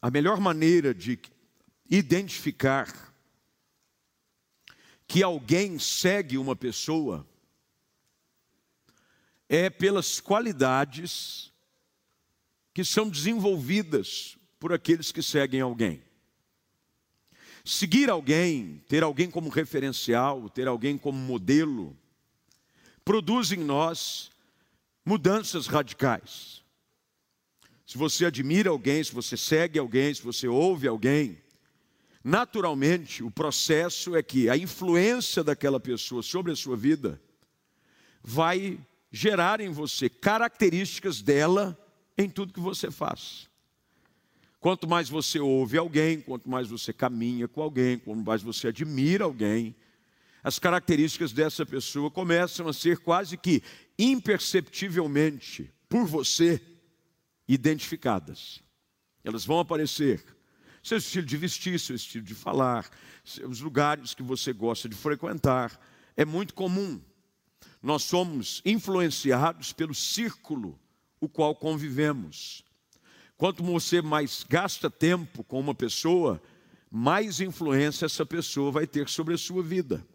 a melhor maneira de identificar que alguém segue uma pessoa é pelas qualidades que são desenvolvidas por aqueles que seguem alguém. Seguir alguém, ter alguém como referencial, ter alguém como modelo, produz em nós mudanças radicais. Se você admira alguém, se você segue alguém, se você ouve alguém, naturalmente o processo é que a influência daquela pessoa sobre a sua vida vai gerar em você características dela em tudo que você faz. Quanto mais você ouve alguém, quanto mais você caminha com alguém, quanto mais você admira alguém, as características dessa pessoa começam a ser quase que imperceptivelmente por você identificadas. Elas vão aparecer. Seu estilo de vestir, seu estilo de falar, os lugares que você gosta de frequentar. É muito comum. Nós somos influenciados pelo círculo o qual convivemos. Quanto você mais gasta tempo com uma pessoa, mais influência essa pessoa vai ter sobre a sua vida.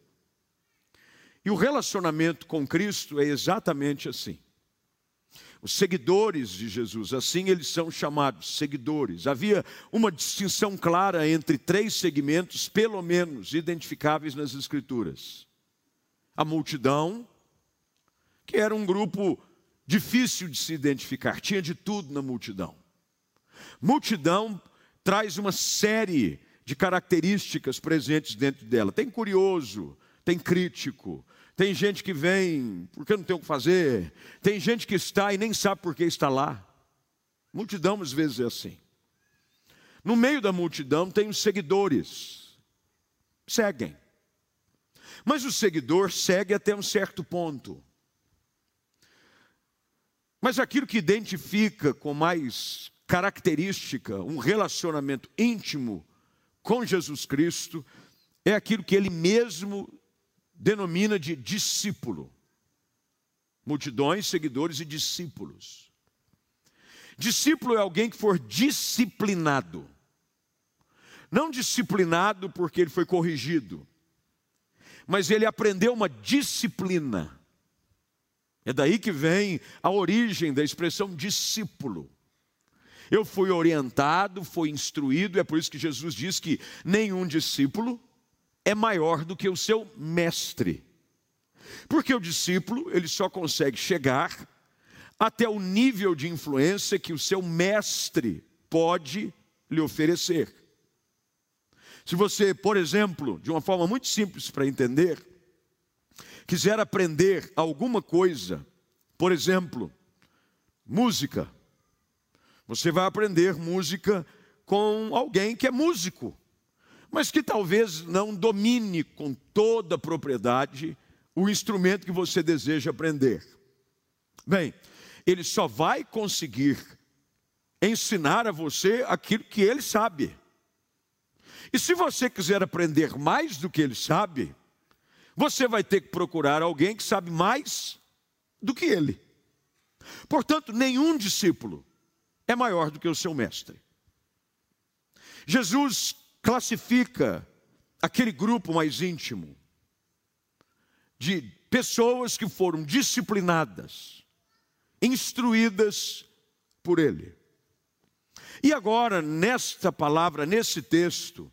E o relacionamento com Cristo é exatamente assim. Os seguidores de Jesus, assim eles são chamados, seguidores. Havia uma distinção clara entre três segmentos, pelo menos, identificáveis nas Escrituras: a multidão, que era um grupo difícil de se identificar, tinha de tudo na multidão. Multidão traz uma série de características presentes dentro dela. Tem curioso, tem crítico, tem gente que vem porque não tem o que fazer, tem gente que está e nem sabe por que está lá. Multidão às vezes é assim. No meio da multidão tem os seguidores, seguem. Mas o seguidor segue até um certo ponto. Mas aquilo que identifica com mais característica um relacionamento íntimo com Jesus Cristo é aquilo que ele mesmo denomina de discípulo. Multidões, seguidores e discípulos. Discípulo é alguém que for disciplinado. Não disciplinado porque ele foi corrigido, mas ele aprendeu uma disciplina. É daí que vem a origem da expressão discípulo. Eu fui orientado, fui instruído, é por isso que Jesus diz que nenhum discípulo é maior do que o seu mestre. Porque o discípulo, ele só consegue chegar até o nível de influência que o seu mestre pode lhe oferecer. Se você, por exemplo, de uma forma muito simples para entender, quiser aprender alguma coisa, por exemplo, música, você vai aprender música com alguém que é músico, mas que talvez não domine com toda a propriedade o instrumento que você deseja aprender. Bem, ele só vai conseguir ensinar a você aquilo que ele sabe. E se você quiser aprender mais do que ele sabe, você vai ter que procurar alguém que sabe mais do que ele. Portanto, nenhum discípulo é maior do que o seu mestre. Jesus classifica aquele grupo mais íntimo de pessoas que foram disciplinadas, instruídas por ele. E agora, nesta palavra, nesse texto,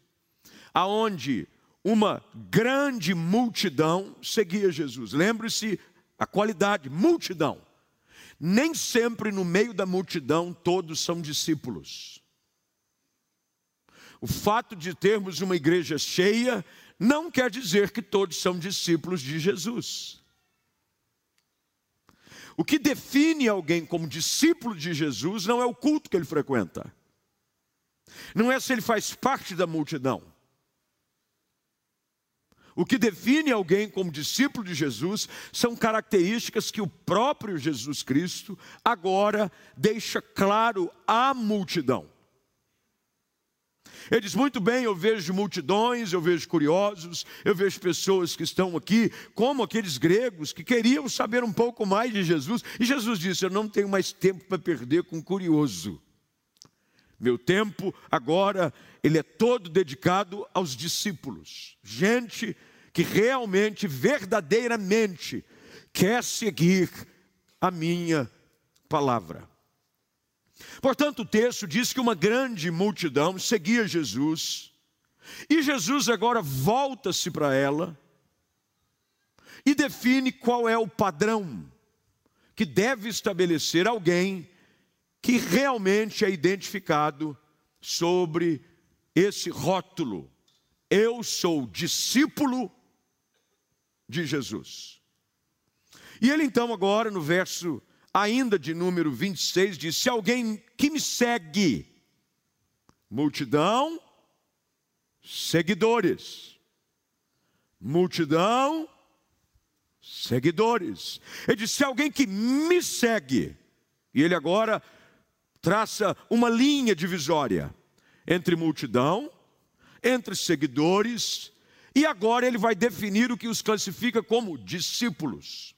aonde uma grande multidão seguia Jesus. Lembre-se a qualidade, multidão. Nem sempre no meio da multidão todos são discípulos. O fato de termos uma igreja cheia não quer dizer que todos são discípulos de Jesus. O que define alguém como discípulo de Jesus não é o culto que ele frequenta, não é se ele faz parte da multidão, o que define alguém como discípulo de Jesus são características que o próprio Jesus Cristo agora deixa claro à multidão. Ele diz: muito bem, eu vejo multidões, eu vejo curiosos, eu vejo pessoas que estão aqui, como aqueles gregos que queriam saber um pouco mais de Jesus. E Jesus disse: Eu não tenho mais tempo para perder com curioso. Meu tempo agora, ele é todo dedicado aos discípulos. Gente que realmente, verdadeiramente, quer seguir a minha palavra. Portanto, o texto diz que uma grande multidão seguia Jesus, e Jesus agora volta-se para ela e define qual é o padrão que deve estabelecer alguém que realmente é identificado sobre esse rótulo. Eu sou discípulo de Jesus. E ele então, agora, no verso ainda de número 26, diz: Se alguém que me segue, multidão, seguidores, multidão, seguidores. Ele diz: Se alguém que me segue, e ele agora traça uma linha divisória entre multidão, entre seguidores, e agora ele vai definir o que os classifica como discípulos.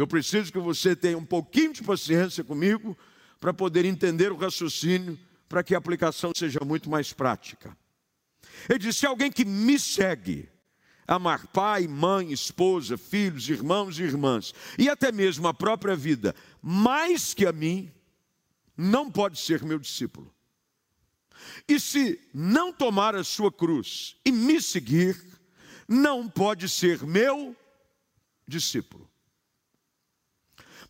Eu preciso que você tenha um pouquinho de paciência comigo para poder entender o raciocínio, para que a aplicação seja muito mais prática. Ele disse: alguém que me segue, amar pai, mãe, esposa, filhos, irmãos e irmãs, e até mesmo a própria vida, mais que a mim, não pode ser meu discípulo. E se não tomar a sua cruz e me seguir, não pode ser meu discípulo.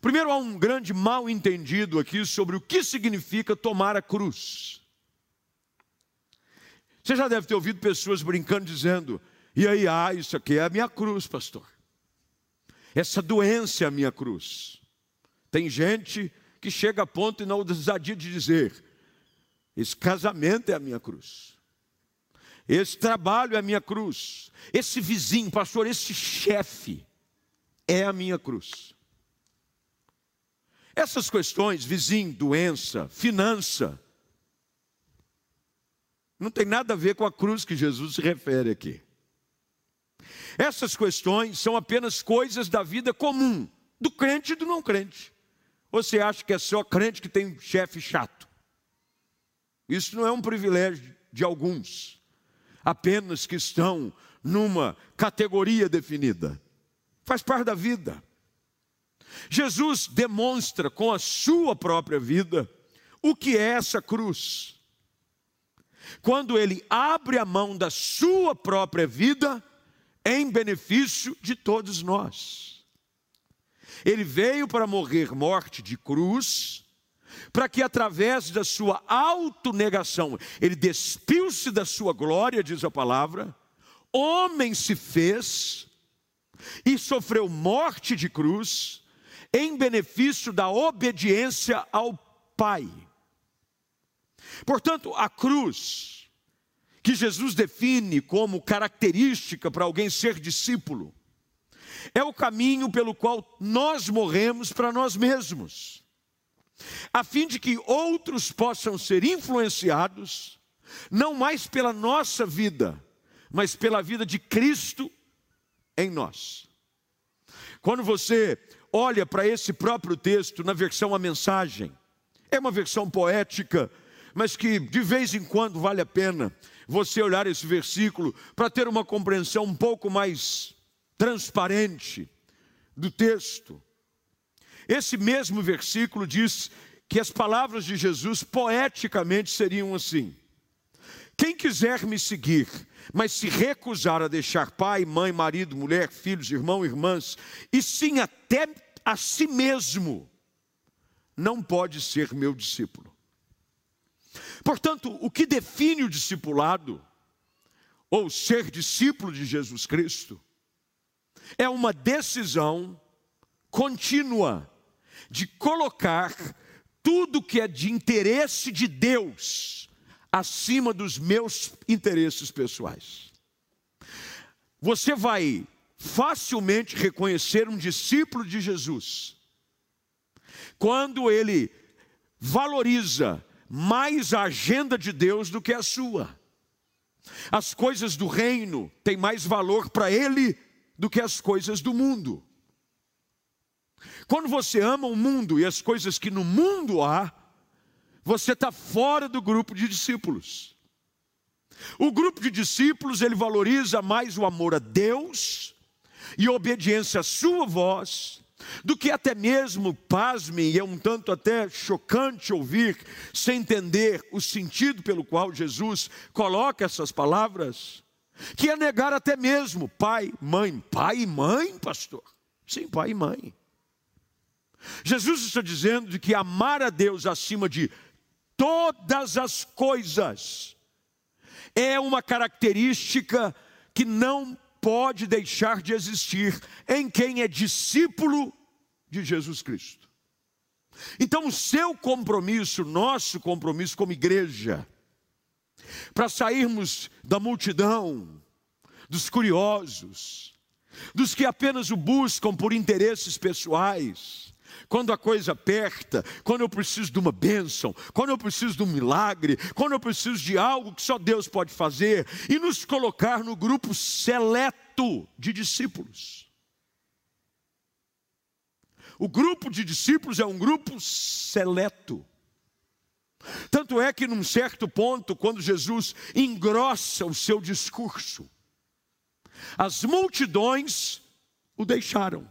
Primeiro, há um grande mal entendido aqui sobre o que significa tomar a cruz. Você já deve ter ouvido pessoas brincando, dizendo: e aí, ah, isso aqui é a minha cruz, pastor. Essa doença é a minha cruz. Tem gente que chega a ponto e não ousadia de dizer: esse casamento é a minha cruz. Esse trabalho é a minha cruz. Esse vizinho, pastor, esse chefe é a minha cruz. Essas questões, vizinho, doença, finança, não tem nada a ver com a cruz que Jesus se refere aqui. Essas questões são apenas coisas da vida comum, do crente e do não crente. Você acha que é só crente que tem um chefe chato? Isso não é um privilégio de alguns, apenas que estão numa categoria definida. Faz parte da vida. Jesus demonstra com a sua própria vida o que é essa cruz. Quando ele abre a mão da sua própria vida em benefício de todos nós. Ele veio para morrer morte de cruz, para que através da sua autonegação, ele despiu-se da sua glória, diz a palavra, homem se fez e sofreu morte de cruz, em benefício da obediência ao Pai. Portanto, a cruz, que Jesus define como característica para alguém ser discípulo, é o caminho pelo qual nós morremos para nós mesmos, a fim de que outros possam ser influenciados, não mais pela nossa vida, mas pela vida de Cristo em nós. Quando você olha para esse próprio texto na versão A Mensagem, é uma versão poética, mas que de vez em quando vale a pena você olhar esse versículo para ter uma compreensão um pouco mais transparente do texto. Esse mesmo versículo diz que as palavras de Jesus poeticamente seriam assim: Quem quiser me seguir, mas se recusar a deixar pai, mãe, marido, mulher, filhos, irmão, irmãs, e sim até a si mesmo, não pode ser meu discípulo. Portanto, o que define o discipulado, ou ser discípulo de Jesus Cristo, é uma decisão contínua de colocar tudo que é de interesse de Deus acima dos meus interesses pessoais. Você vai facilmente reconhecer um discípulo de Jesus quando ele valoriza mais a agenda de Deus do que a sua. As coisas do reino têm mais valor para ele do que as coisas do mundo. Quando você ama o mundo e as coisas que no mundo há, você está fora do grupo de discípulos. O grupo de discípulos, ele valoriza mais o amor a Deus e a obediência à sua voz, do que até mesmo, pasmem, e é um tanto até chocante ouvir, sem entender o sentido pelo qual Jesus coloca essas palavras, que é negar até mesmo pai, mãe. Pai e mãe, pastor? Sim, pai e mãe. Jesus está dizendo de que amar a Deus acima de todas as coisas é uma característica que não pode deixar de existir em quem é discípulo de Jesus Cristo. Então, o seu compromisso, nosso compromisso como igreja, para sairmos da multidão, dos curiosos, dos que apenas o buscam por interesses pessoais, quando a coisa aperta, quando eu preciso de uma bênção, quando eu preciso de um milagre, quando eu preciso de algo que só Deus pode fazer, e nos colocar no grupo seleto de discípulos. O grupo de discípulos é um grupo seleto. Tanto é que, num certo ponto, quando Jesus engrossa o seu discurso, as multidões o deixaram.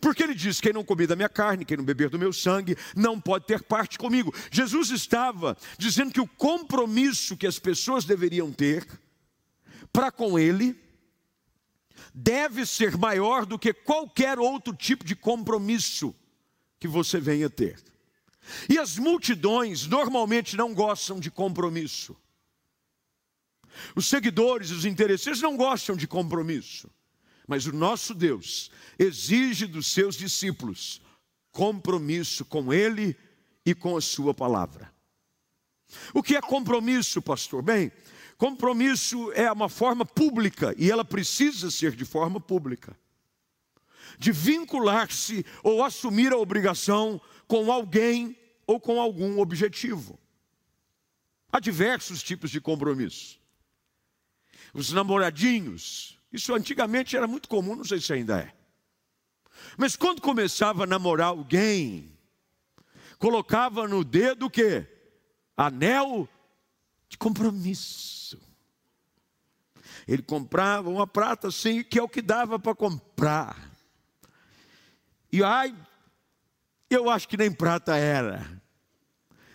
Porque ele diz: quem não comer da minha carne, quem não beber do meu sangue, não pode ter parte comigo. Jesus estava dizendo que o compromisso que as pessoas deveriam ter para com ele deve ser maior do que qualquer outro tipo de compromisso que você venha ter. E as multidões normalmente não gostam de compromisso. Os seguidores, os interesseiros não gostam de compromisso. Mas o nosso Deus exige dos seus discípulos compromisso com Ele e com a Sua palavra. O que é compromisso, pastor? Bem, compromisso é uma forma pública e ela precisa ser de forma pública de vincular-se ou assumir a obrigação com alguém ou com algum objetivo. Há diversos tipos de compromisso. Os namoradinhos, isso antigamente era muito comum, não sei se ainda é. Mas quando começava a namorar alguém, colocava no dedo o quê? Anel de compromisso. Ele comprava uma prata assim, que é o que dava para comprar. E ai, eu acho que nem prata era.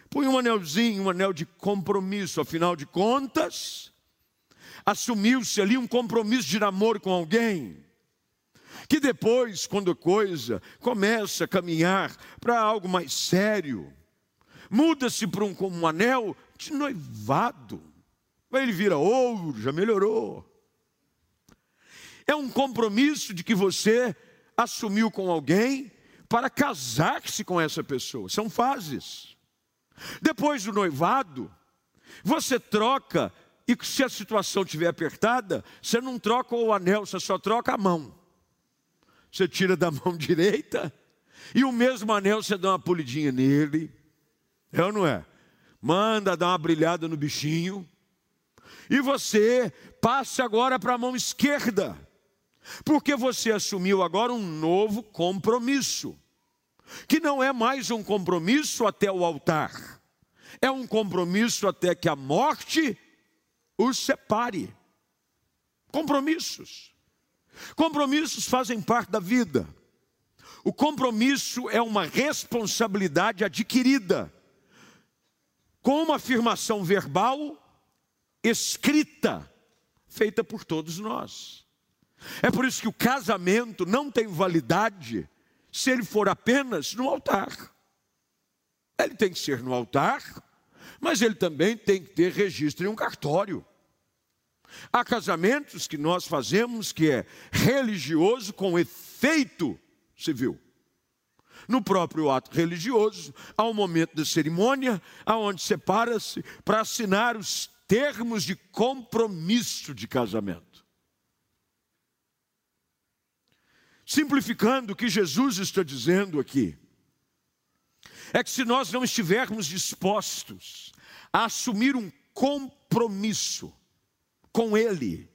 Põe um anelzinho, um anel de compromisso, afinal de contas, assumiu-se ali um compromisso de namoro com alguém, que depois, quando coisa começa a caminhar para algo mais sério, muda-se para um, um anel de noivado. Aí ele vira ouro, já melhorou. É um compromisso de que você assumiu com alguém para casar-se com essa pessoa. São fases. Depois do noivado, você troca e se a situação estiver apertada, você não troca o anel, você só troca a mão. Você tira da mão direita e o mesmo anel você dá uma polidinha nele. É ou não é? Manda dar uma brilhada no bichinho. E você passa agora para a mão esquerda. Porque você assumiu agora um novo compromisso. Que não é mais um compromisso até o altar. É um compromisso até que a morte os separe. Compromissos. Compromissos fazem parte da vida. O compromisso é uma responsabilidade adquirida, com uma afirmação verbal escrita, feita por todos nós. É por isso que o casamento não tem validade se ele for apenas no altar. Ele tem que ser no altar, mas ele também tem que ter registro em um cartório. Há casamentos que nós fazemos que é religioso com efeito civil. No próprio ato religioso, há um momento da cerimônia, aonde separa-se para assinar os termos de compromisso de casamento. Simplificando o que Jesus está dizendo aqui, é que se nós não estivermos dispostos a assumir um compromisso com Ele,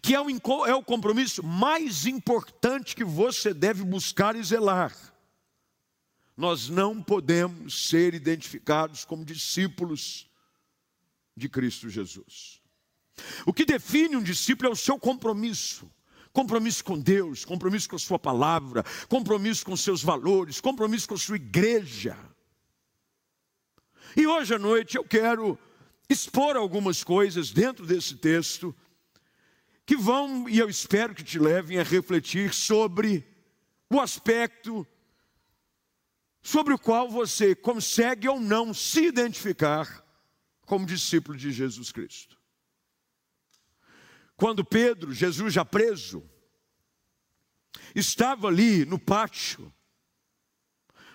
que é o, é o compromisso mais importante que você deve buscar e zelar, nós não podemos ser identificados como discípulos de Cristo Jesus. O que define um discípulo é o seu compromisso. Compromisso com Deus, compromisso com a Sua palavra, compromisso com seus valores, compromisso com a sua igreja. E hoje à noite eu quero expor algumas coisas dentro desse texto que vão, e eu espero que te levem a refletir sobre o aspecto sobre o qual você consegue ou não se identificar como discípulo de Jesus Cristo. Quando Pedro, Jesus já preso, estava ali no pátio,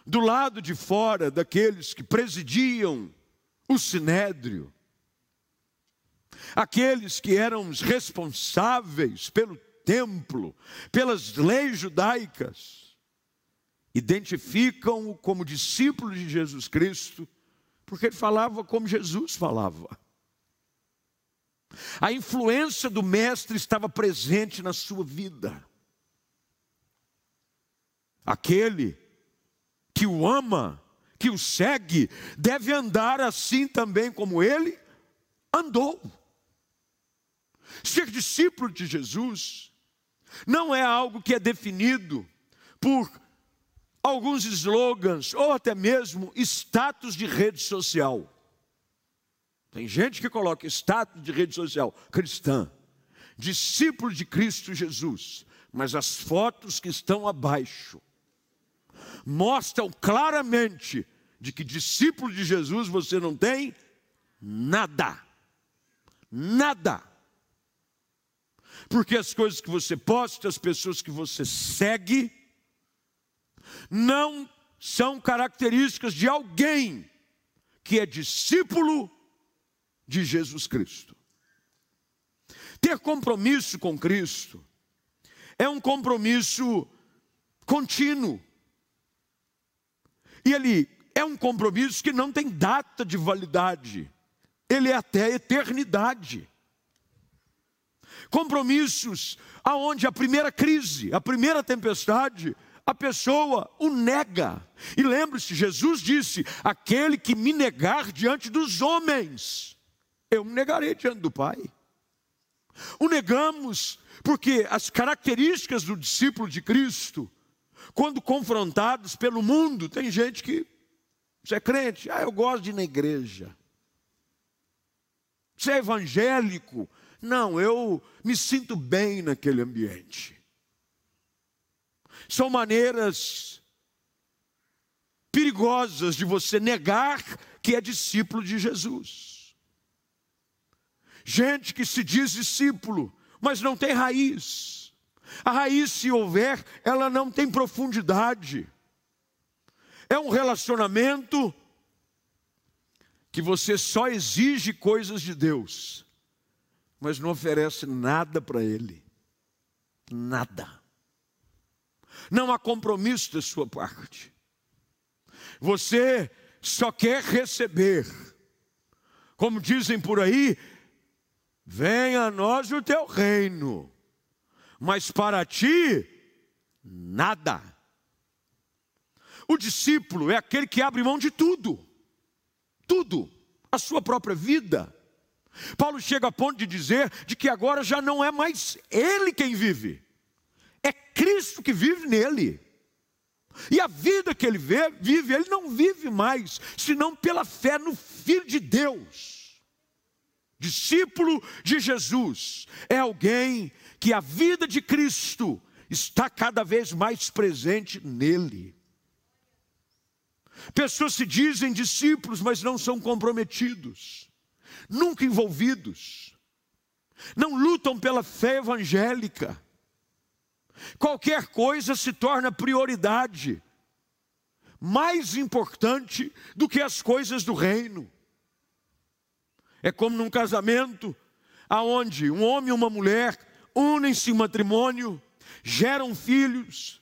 do lado de fora daqueles que presidiam o sinédrio, aqueles que eram os responsáveis pelo templo, pelas leis judaicas, identificam-o como discípulo de Jesus Cristo, porque ele falava como Jesus falava. A influência do Mestre estava presente na sua vida. Aquele que o ama, que o segue, deve andar assim também como ele andou. Ser discípulo de Jesus não é algo que é definido por alguns slogans ou até mesmo status de rede social. Tem gente que coloca status de rede social cristã, discípulo de Cristo Jesus, mas as fotos que estão abaixo mostram claramente de que discípulo de Jesus você não tem nada. Nada. Porque as coisas que você posta, as pessoas que você segue, não são características de alguém que é discípulo de Jesus Cristo. Ter compromisso com Cristo é um compromisso contínuo. E ele é um compromisso que não tem data de validade, ele é até a eternidade. Compromissos aonde a primeira crise, a primeira tempestade, a pessoa o nega. E lembre-se, Jesus disse: aquele que me negar diante dos homens, eu me negarei diante do Pai. O negamos porque as características do discípulo de Cristo, quando confrontados pelo mundo, tem gente que você é crente, ah, eu gosto de ir na igreja. Você é evangélico? Não, eu me sinto bem naquele ambiente. São maneiras perigosas de você negar que é discípulo de Jesus. Gente que se diz discípulo, mas não tem raiz. A raiz, se houver, ela não tem profundidade. É um relacionamento que você só exige coisas de Deus, mas não oferece nada para Ele. Nada não há compromisso da sua parte. Você só quer receber. Como dizem por aí, venha a nós o teu reino, mas para ti, nada. O discípulo é aquele que abre mão de tudo, tudo, a sua própria vida. Paulo chega a ponto de dizer de que agora já não é mais ele quem vive, é Cristo que vive nele. E a vida que ele vive, ele não vive mais, senão pela fé no Filho de Deus. Discípulo de Jesus é alguém que a vida de Cristo está cada vez mais presente nele. Pessoas se dizem discípulos, mas não são comprometidos, nunca envolvidos, não lutam pela fé evangélica Qualquer coisa se torna prioridade, mais importante do que as coisas do reino. É como num casamento, aonde um homem e uma mulher unem-se em matrimônio, geram filhos,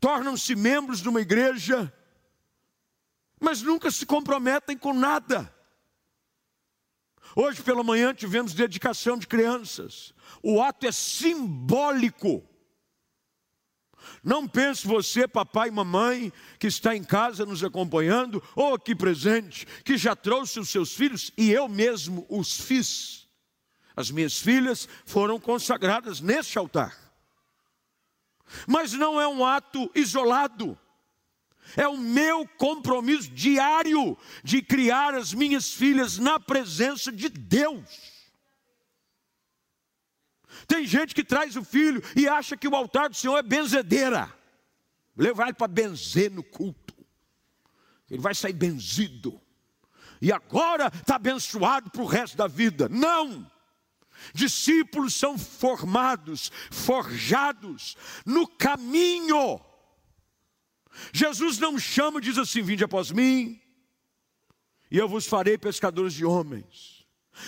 tornam-se membros de uma igreja, mas nunca se comprometem com nada. Hoje pela manhã tivemos dedicação de crianças. O ato é simbólico Não pense você, papai e mamãe, que está em casa nos acompanhando, ou aqui presente, que já trouxe os seus filhos e eu mesmo os fiz. As minhas filhas foram consagradas neste altar. Mas não é um ato isolado. É o meu compromisso diário de criar as minhas filhas na presença de Deus. Tem gente que traz o filho e acha que o altar do Senhor é benzedeira. Levar ele para benzer no culto. Ele vai sair benzido. E agora está abençoado para o resto da vida. Não! Discípulos são formados, forjados no caminho. Jesus não chama, diz assim: Vinde após mim, e eu vos farei pescadores de homens.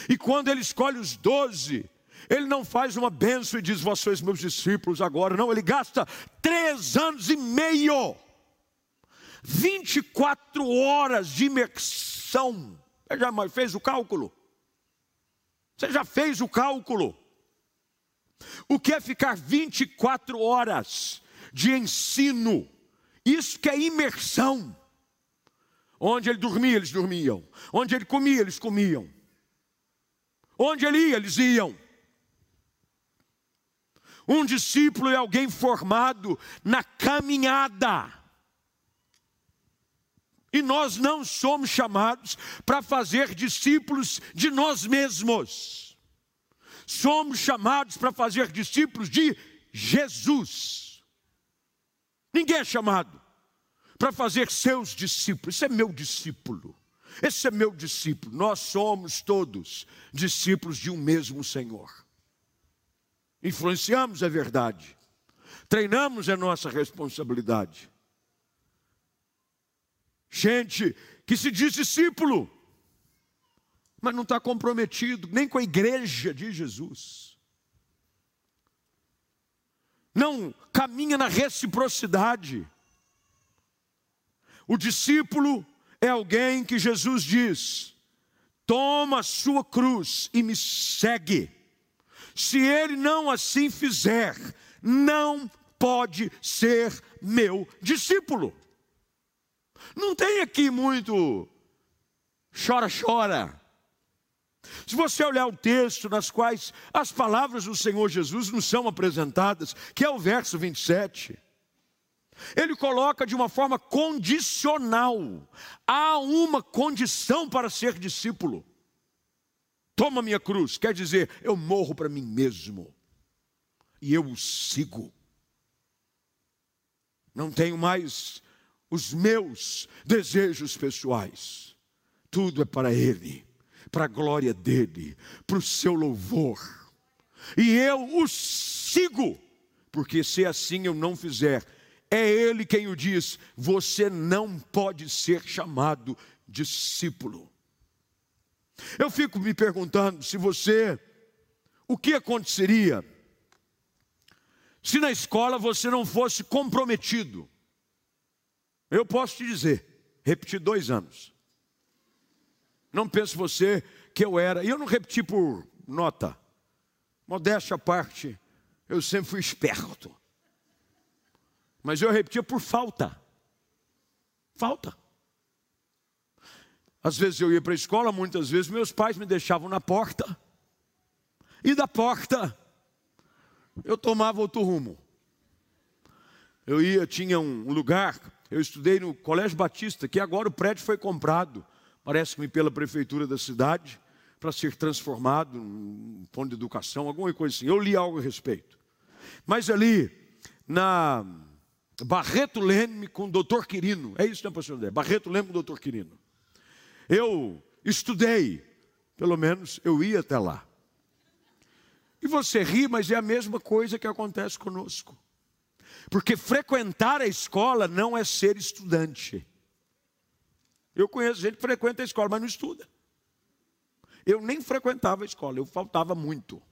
E quando ele escolhe os doze, ele não faz uma benção e diz, sois meus discípulos agora. Não, ele gasta três anos e meio, 24 horas de imersão. Você já fez o cálculo? Você já fez o cálculo? O que é ficar 24 horas de ensino? Isso que é imersão. Onde ele dormia, eles dormiam. Onde ele comia, eles comiam. Onde ele ia, eles iam. Um discípulo é alguém formado na caminhada. E nós não somos chamados para fazer discípulos de nós mesmos. Somos chamados para fazer discípulos de Jesus. Ninguém é chamado para fazer seus discípulos. Esse é meu discípulo. Esse é meu discípulo. Nós somos todos discípulos de um mesmo Senhor. Influenciamos é verdade. Treinamos é nossa responsabilidade. Gente que se diz discípulo, mas não está comprometido nem com a igreja de Jesus. Não caminha na reciprocidade. O discípulo é alguém que Jesus diz: toma a sua cruz e me segue. Se ele não assim fizer, não pode ser meu discípulo. Não tem aqui muito chora, chora. Se você olhar o texto nas quais as palavras do Senhor Jesus nos são apresentadas, que é o verso 27, ele coloca de uma forma condicional. Há uma condição para ser discípulo. Toma minha cruz, quer dizer, eu morro para mim mesmo. E eu o sigo. Não tenho mais os meus desejos pessoais, tudo é para Ele, para a glória dEle, para o seu louvor, e eu o sigo, porque se assim eu não fizer, é Ele quem o diz: você não pode ser chamado discípulo. Eu fico me perguntando se você, o que aconteceria se na escola você não fosse comprometido? Eu posso te dizer, repeti dois anos. Não pense você que eu era, e eu não repeti por nota, modéstia à parte, eu sempre fui esperto. Mas eu repetia por falta. Falta. Às vezes eu ia para a escola, muitas vezes meus pais me deixavam na porta. E da porta eu tomava outro rumo. Eu ia, tinha um lugar, eu estudei no Colégio Batista, que agora o prédio foi comprado, parece-me pela prefeitura da cidade, para ser transformado num ponto de educação, alguma coisa assim. Eu li algo a respeito. Mas ali, na Barreto Leme com o doutor Quirino, é isso, né, pastor André? Barreto Leme com o doutor Quirino. Eu estudei, pelo menos eu ia até lá. E você ri, mas é a mesma coisa que acontece conosco. Porque frequentar a escola não é ser estudante. Eu conheço gente que frequenta a escola, mas não estuda. Eu nem frequentava a escola, eu faltava muito.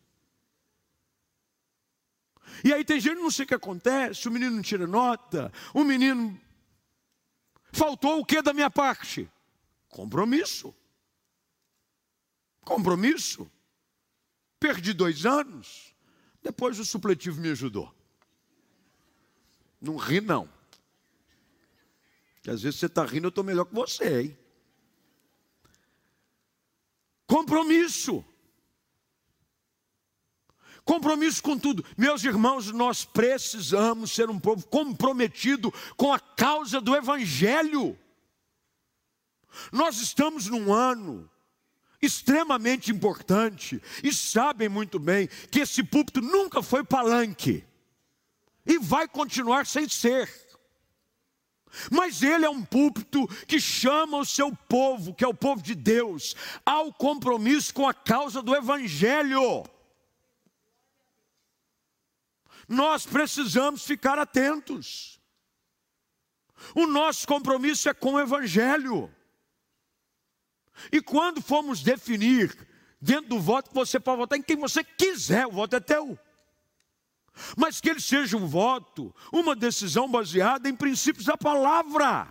E aí tem gente, não sei o que acontece, o menino não tira nota, o menino. Faltou o que da minha parte? Compromisso. Compromisso. Perdi dois anos, depois o supletivo me ajudou. Não ri, não. Porque às vezes você está rindo, eu estou melhor que você, hein? Compromisso. Compromisso com tudo. Meus irmãos, nós precisamos ser um povo comprometido com a causa do Evangelho. Nós estamos num ano extremamente importante e sabem muito bem que esse púlpito nunca foi palanque e vai continuar sem ser. Mas ele é um púlpito que chama o seu povo, que é o povo de Deus, ao compromisso com a causa do Evangelho. Nós precisamos ficar atentos. O nosso compromisso é com o Evangelho. E quando formos definir dentro do voto, você pode votar em quem você quiser, o voto é teu. Mas que ele seja um voto, uma decisão baseada em princípios da palavra.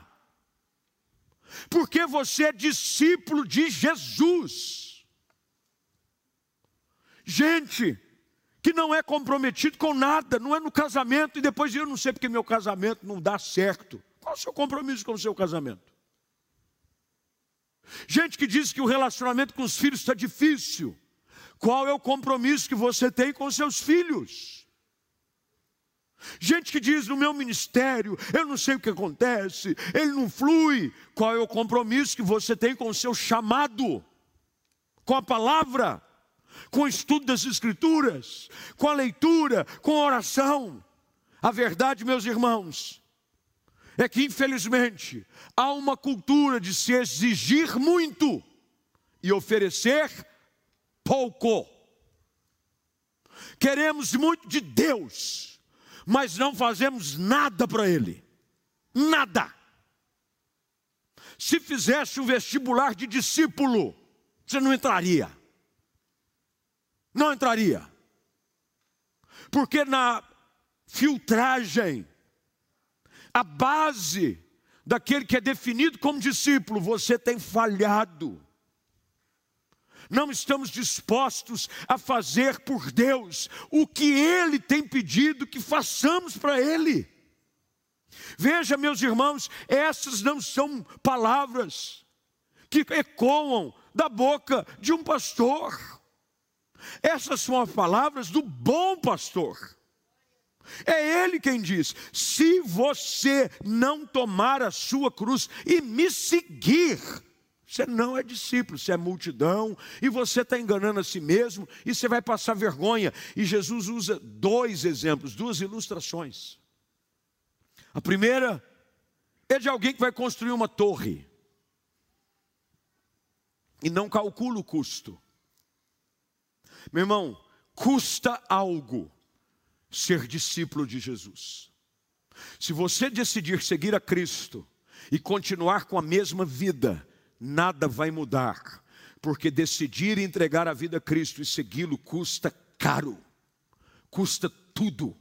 Porque você é discípulo de Jesus. Gente, que não é comprometido com nada, não é no casamento e depois eu não sei porque meu casamento não dá certo. Qual o seu compromisso com o seu casamento? Gente que diz que o relacionamento com os filhos está difícil. Qual é o compromisso que você tem com seus filhos? Gente que diz no meu ministério, eu não sei o que acontece, ele não flui. Qual é o compromisso que você tem com o seu chamado? Com a palavra? com o estudo das Escrituras, com a leitura, com a oração. A verdade, meus irmãos, é que infelizmente há uma cultura de se exigir muito e oferecer pouco. Queremos muito de Deus, mas não fazemos nada para Ele. Nada. Se fizesse um vestibular de discípulo, você não entraria não entraria. Porque na filtragem, a base daquele que é definido como discípulo, você tem falhado. Não estamos dispostos a fazer por Deus o que Ele tem pedido que façamos para Ele. Veja, meus irmãos, essas não são palavras que ecoam da boca de um pastor. Essas são as palavras do bom pastor. É ele quem diz: se você não tomar a sua cruz e me seguir, você não é discípulo, você é multidão, e você está enganando a si mesmo, e você vai passar vergonha. E Jesus usa dois exemplos, duas ilustrações. A primeira é de alguém que vai construir uma torre e não calcula o custo. Meu irmão, custa algo ser discípulo de Jesus. Se você decidir seguir a Cristo e continuar com a mesma vida, nada vai mudar, porque decidir entregar a vida a Cristo e segui-lo custa caro, custa tudo,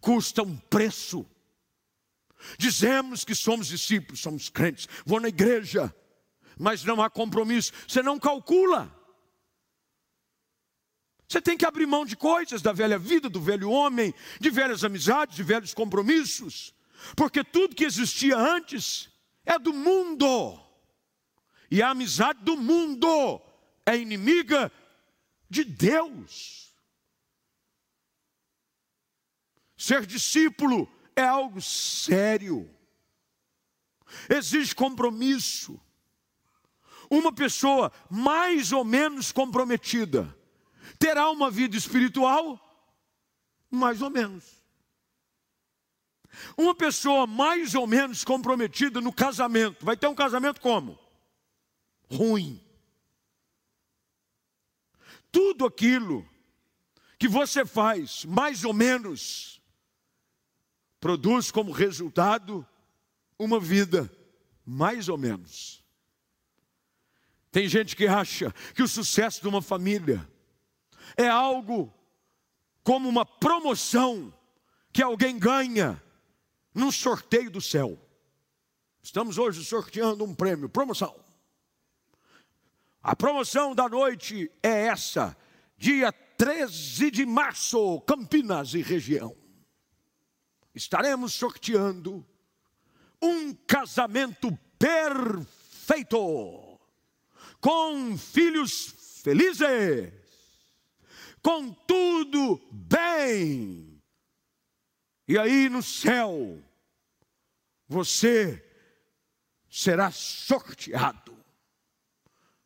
custa um preço. Dizemos que somos discípulos, somos crentes, vou na igreja, mas não há compromisso, você não calcula. Você tem que abrir mão de coisas da velha vida, do velho homem, de velhas amizades, de velhos compromissos, porque tudo que existia antes é do mundo, e a amizade do mundo é inimiga de Deus. Ser discípulo é algo sério, exige compromisso. Uma pessoa mais ou menos comprometida, terá uma vida espiritual mais ou menos. Uma pessoa mais ou menos comprometida no casamento, vai ter um casamento como? Ruim. Tudo aquilo que você faz, mais ou menos, produz como resultado uma vida mais ou menos. Tem gente que acha que o sucesso de uma família é algo como uma promoção que alguém ganha num sorteio do céu. Estamos hoje sorteando um prêmio, promoção. A promoção da noite é essa, dia 13 de março, Campinas e região. estaremos sorteando um casamento perfeito, com filhos felizes, com tudo bem. E aí no céu, você será sorteado.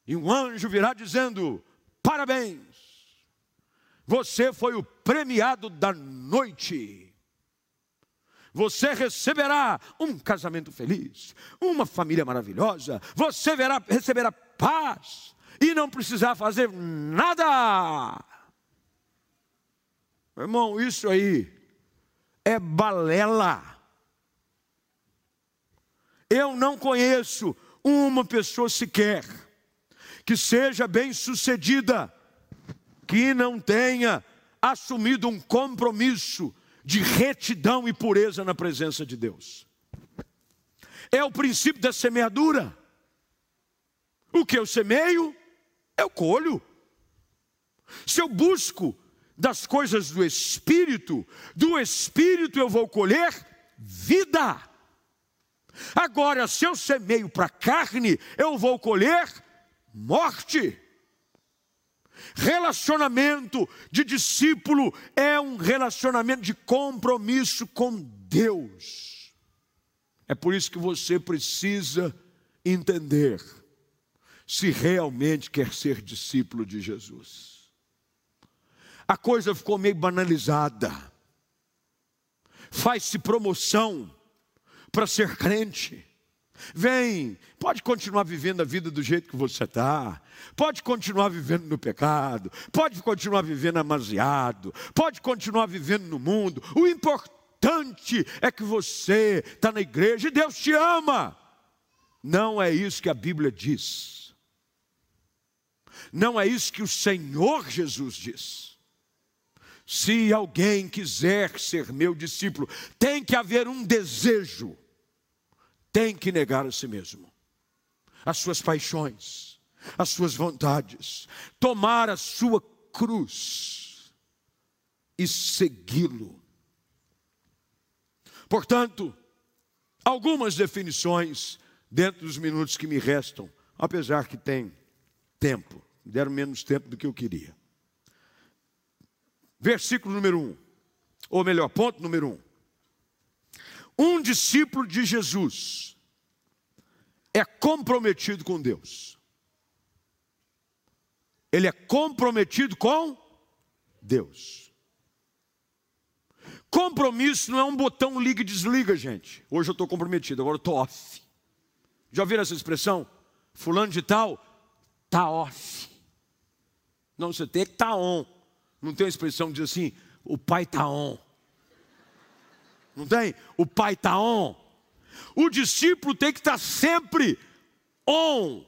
E um anjo virá dizendo: Parabéns, você foi o premiado da noite. Você receberá um casamento feliz, uma família maravilhosa, você verá, receberá paz e não precisar fazer nada. Irmão, isso aí é balela. Eu não conheço uma pessoa sequer que seja bem-sucedida, que não tenha assumido um compromisso de retidão e pureza na presença de Deus. É o princípio da semeadura. O que eu semeio, eu colho. Se eu busco das coisas do Espírito, do Espírito eu vou colher vida. Agora, se eu semeio para carne, eu vou colher morte. Relacionamento de discípulo é um relacionamento de compromisso com Deus. É por isso que você precisa entender se realmente quer ser discípulo de Jesus. A coisa ficou meio banalizada. Faz-se promoção para ser crente. Vem, pode continuar vivendo a vida do jeito que você está, pode continuar vivendo no pecado, pode continuar vivendo amaziado, pode continuar vivendo no mundo. O importante é que você está na igreja e Deus te ama. Não é isso que a Bíblia diz. Não é isso que o Senhor Jesus diz. Se alguém quiser ser meu discípulo, tem que haver um desejo tem que negar a si mesmo, as suas paixões, as suas vontades, tomar a sua cruz e segui-lo. Portanto, algumas definições dentro dos minutos que me restam, apesar que tem tempo, deram menos tempo do que eu queria. Versículo número um, ou melhor, ponto número um. Um discípulo de Jesus é comprometido com Deus. Ele é comprometido com Deus. Compromisso não é um botão liga e desliga, gente. Hoje eu estou comprometido, agora eu estou off. Já ouviram essa expressão? Fulano de tal está off. Não, você tem que estar tá on. Não tem uma expressão que diz assim, o pai está on. Não tem? O pai está on. O discípulo tem que estar tá sempre on.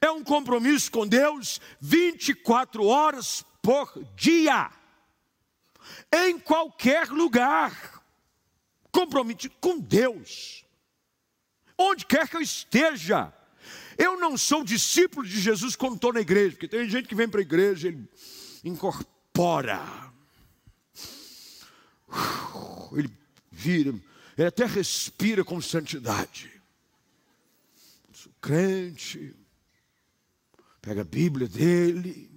É um compromisso com Deus 24 horas por dia. Em qualquer lugar. Comprometido com Deus. Onde quer que eu esteja. Eu não sou discípulo de Jesus quando estou na igreja, porque tem gente que vem para a igreja, ele incorpora ele vira, ele até respira com santidade. Sou crente, pega a Bíblia dele,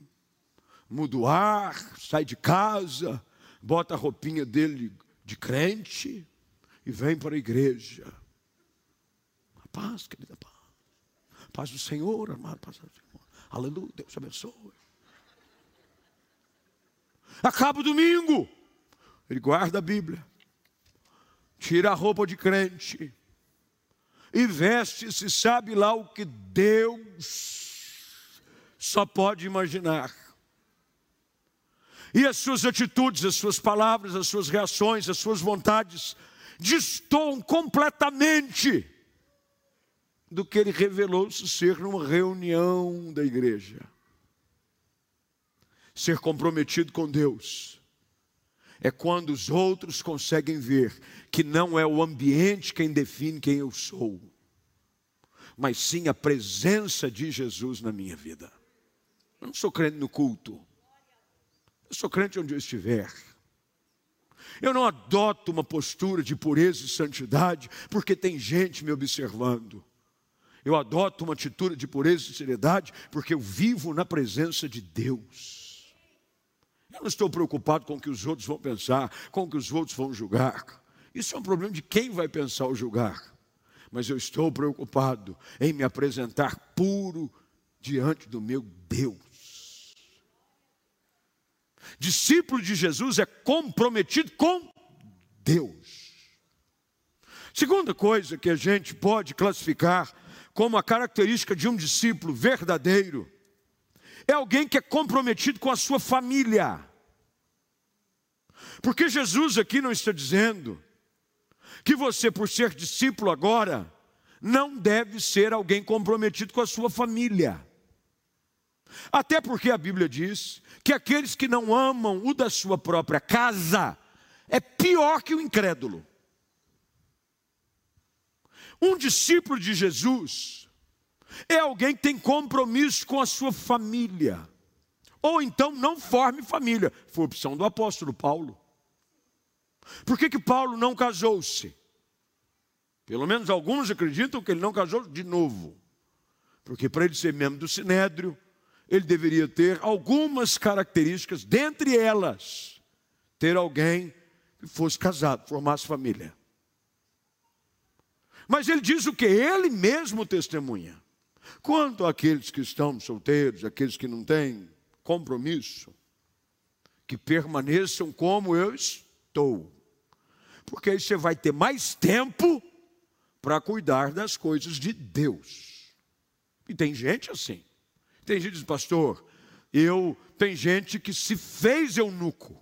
muda o ar, sai de casa, bota a roupinha dele de crente e vem para a igreja. A paz, querida, paz. Paz do Senhor, amado, paz do Senhor. Aleluia, Deus abençoe. Acaba o domingo. Ele guarda a Bíblia, tira a roupa de crente e veste-se, sabe lá o que Deus só pode imaginar. E as suas atitudes, as suas palavras, as suas reações, as suas vontades destoam completamente do que ele revelou-se ser numa reunião da igreja. Ser comprometido com Deus é quando os outros conseguem ver que não é o ambiente quem define quem eu sou, mas sim a presença de Jesus na minha vida. Eu não sou crente no culto, eu sou crente onde eu estiver. Eu não adoto uma postura de pureza e santidade porque tem gente me observando. Eu adoto uma atitude de pureza e seriedade porque eu vivo na presença de Deus. Eu não estou preocupado com o que os outros vão pensar, com o que os outros vão julgar. Isso é um problema de quem vai pensar ou julgar. Mas eu estou preocupado em me apresentar puro diante do meu Deus. Discípulo de Jesus é comprometido com Deus. Segunda coisa que a gente pode classificar como a característica de um discípulo verdadeiro é alguém que é comprometido com a sua família. Porque Jesus aqui não está dizendo que você, por ser discípulo agora, não deve ser alguém comprometido com a sua família. Até porque a Bíblia diz que aqueles que não amam o da sua própria casa é pior que o incrédulo. Um discípulo de Jesus é alguém que tem compromisso com a sua família. Ou então não forme família. Foi opção do apóstolo Paulo. Por que, que Paulo não casou-se? Pelo menos alguns acreditam que ele não casou de novo. Porque para ele ser membro do Sinédrio, ele deveria ter algumas características, dentre elas, ter alguém que fosse casado, formasse família. Mas ele diz o que? Ele mesmo testemunha. Quanto àqueles que estão solteiros, aqueles que não têm compromisso, que permaneçam como eu estou. Porque aí você vai ter mais tempo para cuidar das coisas de Deus. E tem gente assim. Tem gente que diz, pastor, eu tem gente que se fez eunuco.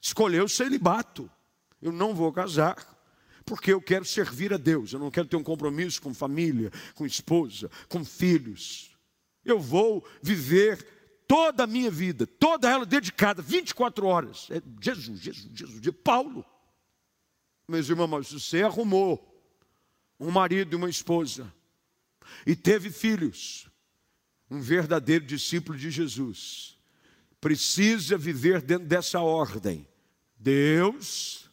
Escolheu celibato. Eu não vou casar porque eu quero servir a Deus, eu não quero ter um compromisso com família, com esposa, com filhos. Eu vou viver toda a minha vida, toda ela dedicada, 24 horas. É Jesus, Jesus, Jesus, de Paulo. Meus irmãos, você arrumou um marido e uma esposa e teve filhos, um verdadeiro discípulo de Jesus, precisa viver dentro dessa ordem. Deus,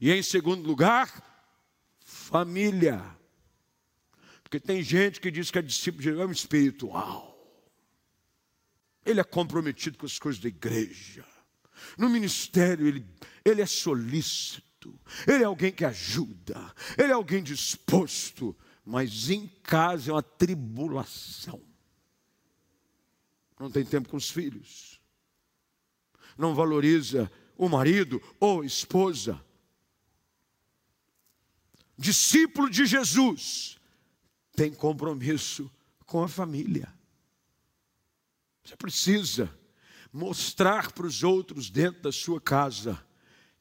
e em segundo lugar, família. Porque tem gente que diz que é discípulo de Jesus, é um espiritual. Ele é comprometido com as coisas da igreja. No ministério, ele, ele é solícito. Ele é alguém que ajuda. Ele é alguém disposto. Mas em casa é uma tribulação. Não tem tempo com os filhos. Não valoriza o marido ou esposa discípulo de Jesus, tem compromisso com a família. Você precisa mostrar para os outros dentro da sua casa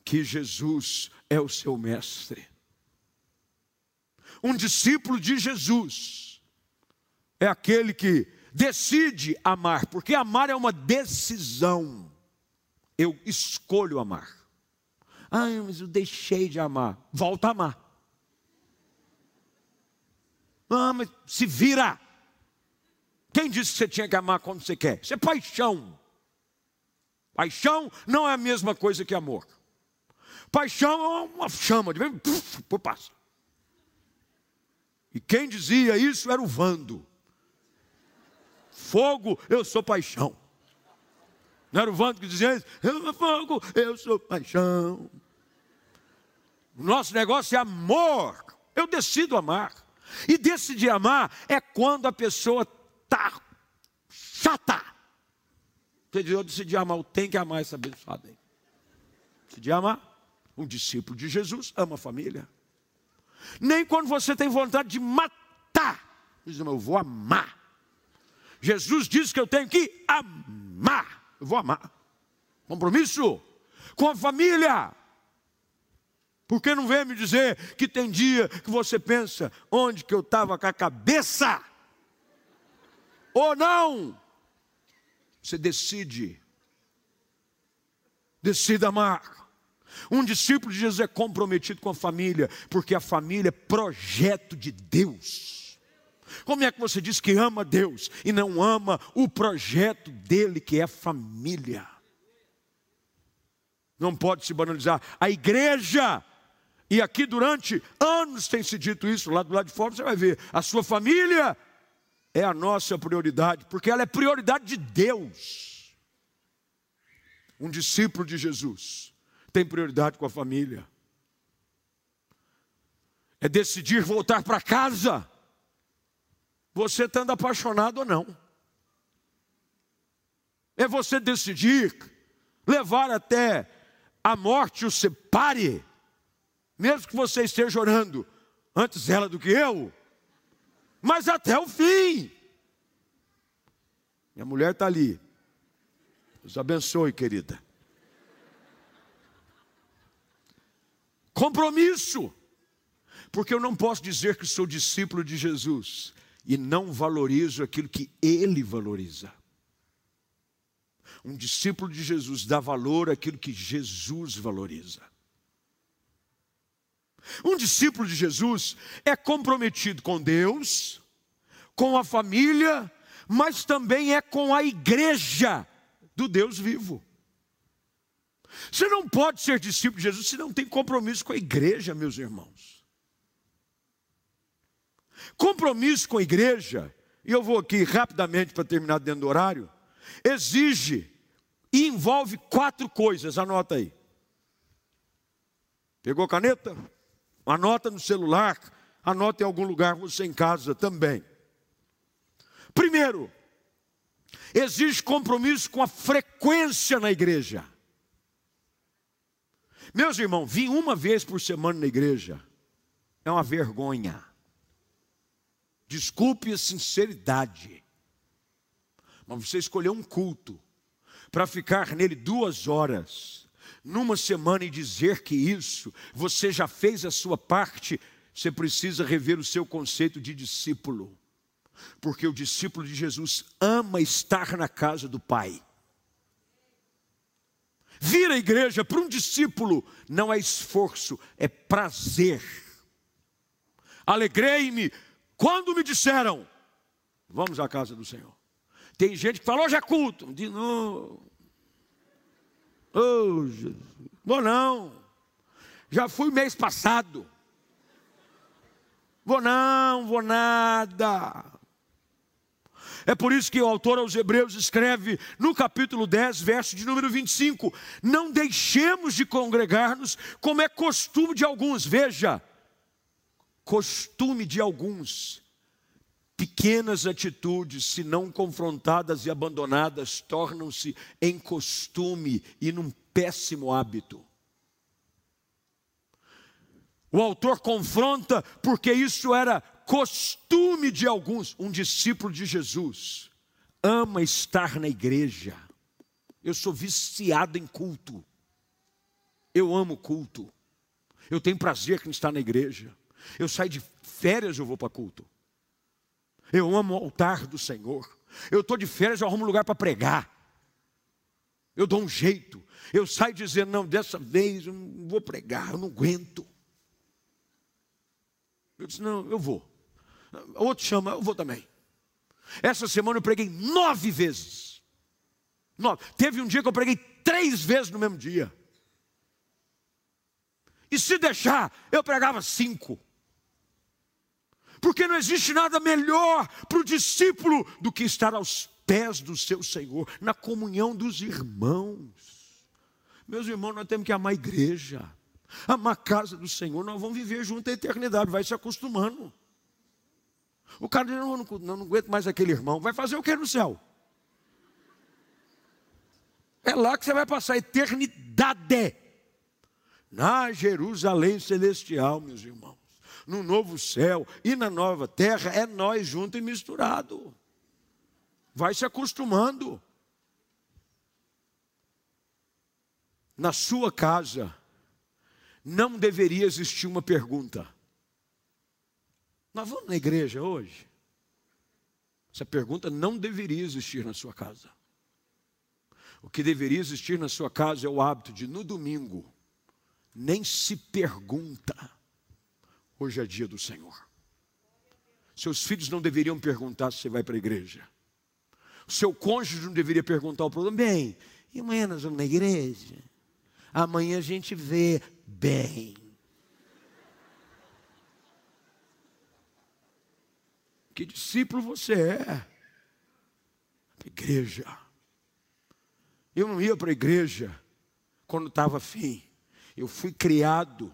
que Jesus é o seu mestre. Um discípulo de Jesus é aquele que decide amar, porque amar é uma decisão. Eu escolho amar. Ah, mas eu deixei de amar. Volta a amar. Mas se vira. Quem disse que você tinha que amar quando você quer? Isso é paixão. Paixão não é a mesma coisa que amor. Paixão é uma chama, de por passa. E quem dizia isso era o Vando. Fogo, eu sou paixão. Não era o Vando que dizia isso? Eu fogo, eu sou paixão. O nosso negócio é amor. Eu decido amar. E decidir amar é quando a pessoa está chata. Você diz, eu decidi amar, eu tenho que amar essa abençoada aí. Decidi amar. Um discípulo de Jesus ama a família. Nem quando você tem vontade de matar. Diz, eu vou amar. Jesus diz que eu tenho que amar. Eu vou amar. Compromisso com a família. Por que não vem me dizer que tem dia que você pensa onde que eu estava com a cabeça? Ou não? Você decide. Decida amar. Um discípulo de Jesus é comprometido com a família, porque a família é projeto de Deus. Como é que você diz que ama Deus e não ama o projeto dele, que é a família? Não pode se banalizar. A igreja, e aqui durante anos tem se dito isso, lá do lado de fora você vai ver, a sua família é a nossa prioridade, porque ela é prioridade de Deus. Um discípulo de Jesus tem prioridade com a família. É decidir voltar para casa. Você estando apaixonado ou não. É você decidir levar até a morte o separe, mesmo que você esteja orando antes ela do que eu, mas até o fim. Minha mulher está ali. Deus abençoe, querida. Compromisso. Porque eu não posso dizer que sou discípulo de Jesus e não valorizo aquilo que ele valoriza. Um discípulo de Jesus dá valor àquilo que Jesus valoriza. Um discípulo de Jesus é comprometido com Deus, com a família, mas também é com a igreja do Deus vivo. Você não pode ser discípulo de Jesus se não tem compromisso com a igreja, meus irmãos. Compromisso com a igreja, e eu vou aqui rapidamente para terminar dentro do horário, exige e envolve quatro coisas, anota aí. Pegou caneta? Anota no celular, anota em algum lugar, você em casa também. Primeiro, exige compromisso com a frequência na igreja. Meus irmãos, vir uma vez por semana na igreja é uma vergonha. Desculpe a sinceridade, mas você escolheu um culto para ficar nele duas horas, numa semana e dizer que isso, você já fez a sua parte, você precisa rever o seu conceito de discípulo. Porque o discípulo de Jesus ama estar na casa do Pai. Vir à igreja para um discípulo não é esforço, é prazer. Alegrei-me quando me disseram: Vamos à casa do Senhor. Tem gente que fala, hoje é culto. De novo. Oh, Jesus. Vou não. Já fui mês passado. Vou não, vou nada. É por isso que o autor aos Hebreus escreve no capítulo 10, verso de número 25: Não deixemos de congregar-nos, como é costume de alguns. Veja, costume de alguns Pequenas atitudes, se não confrontadas e abandonadas, tornam-se em costume e num péssimo hábito. O autor confronta porque isso era costume de alguns. Um discípulo de Jesus ama estar na igreja. Eu sou viciado em culto. Eu amo culto. Eu tenho prazer em estar na igreja. Eu saio de férias, eu vou para culto. Eu amo o altar do Senhor. Eu estou de férias, eu arrumo um lugar para pregar. Eu dou um jeito. Eu saio dizendo: não, dessa vez eu não vou pregar, eu não aguento. Eu disse: não, eu vou. Outro chama, eu vou também. Essa semana eu preguei nove vezes. Nove. Teve um dia que eu preguei três vezes no mesmo dia. E se deixar, eu pregava cinco porque não existe nada melhor para o discípulo do que estar aos pés do seu Senhor, na comunhão dos irmãos. Meus irmãos, nós temos que amar a igreja, amar a casa do Senhor, nós vamos viver junto a eternidade, vai se acostumando. O cara diz: não, não, não, não aguento mais aquele irmão, vai fazer o que no céu? É lá que você vai passar a eternidade, na Jerusalém celestial, meus irmãos no novo céu e na nova terra, é nós junto e misturado. Vai se acostumando. Na sua casa, não deveria existir uma pergunta. Nós vamos na igreja hoje? Essa pergunta não deveria existir na sua casa. O que deveria existir na sua casa é o hábito de, no domingo, nem se pergunta Hoje é dia do Senhor. Seus filhos não deveriam perguntar se você vai para a igreja. Seu cônjuge não deveria perguntar o problema. Bem, e amanhã nós vamos na igreja? amanhã a gente vê bem. Que discípulo você é? Igreja. Eu não ia para a igreja quando estava afim. Eu fui criado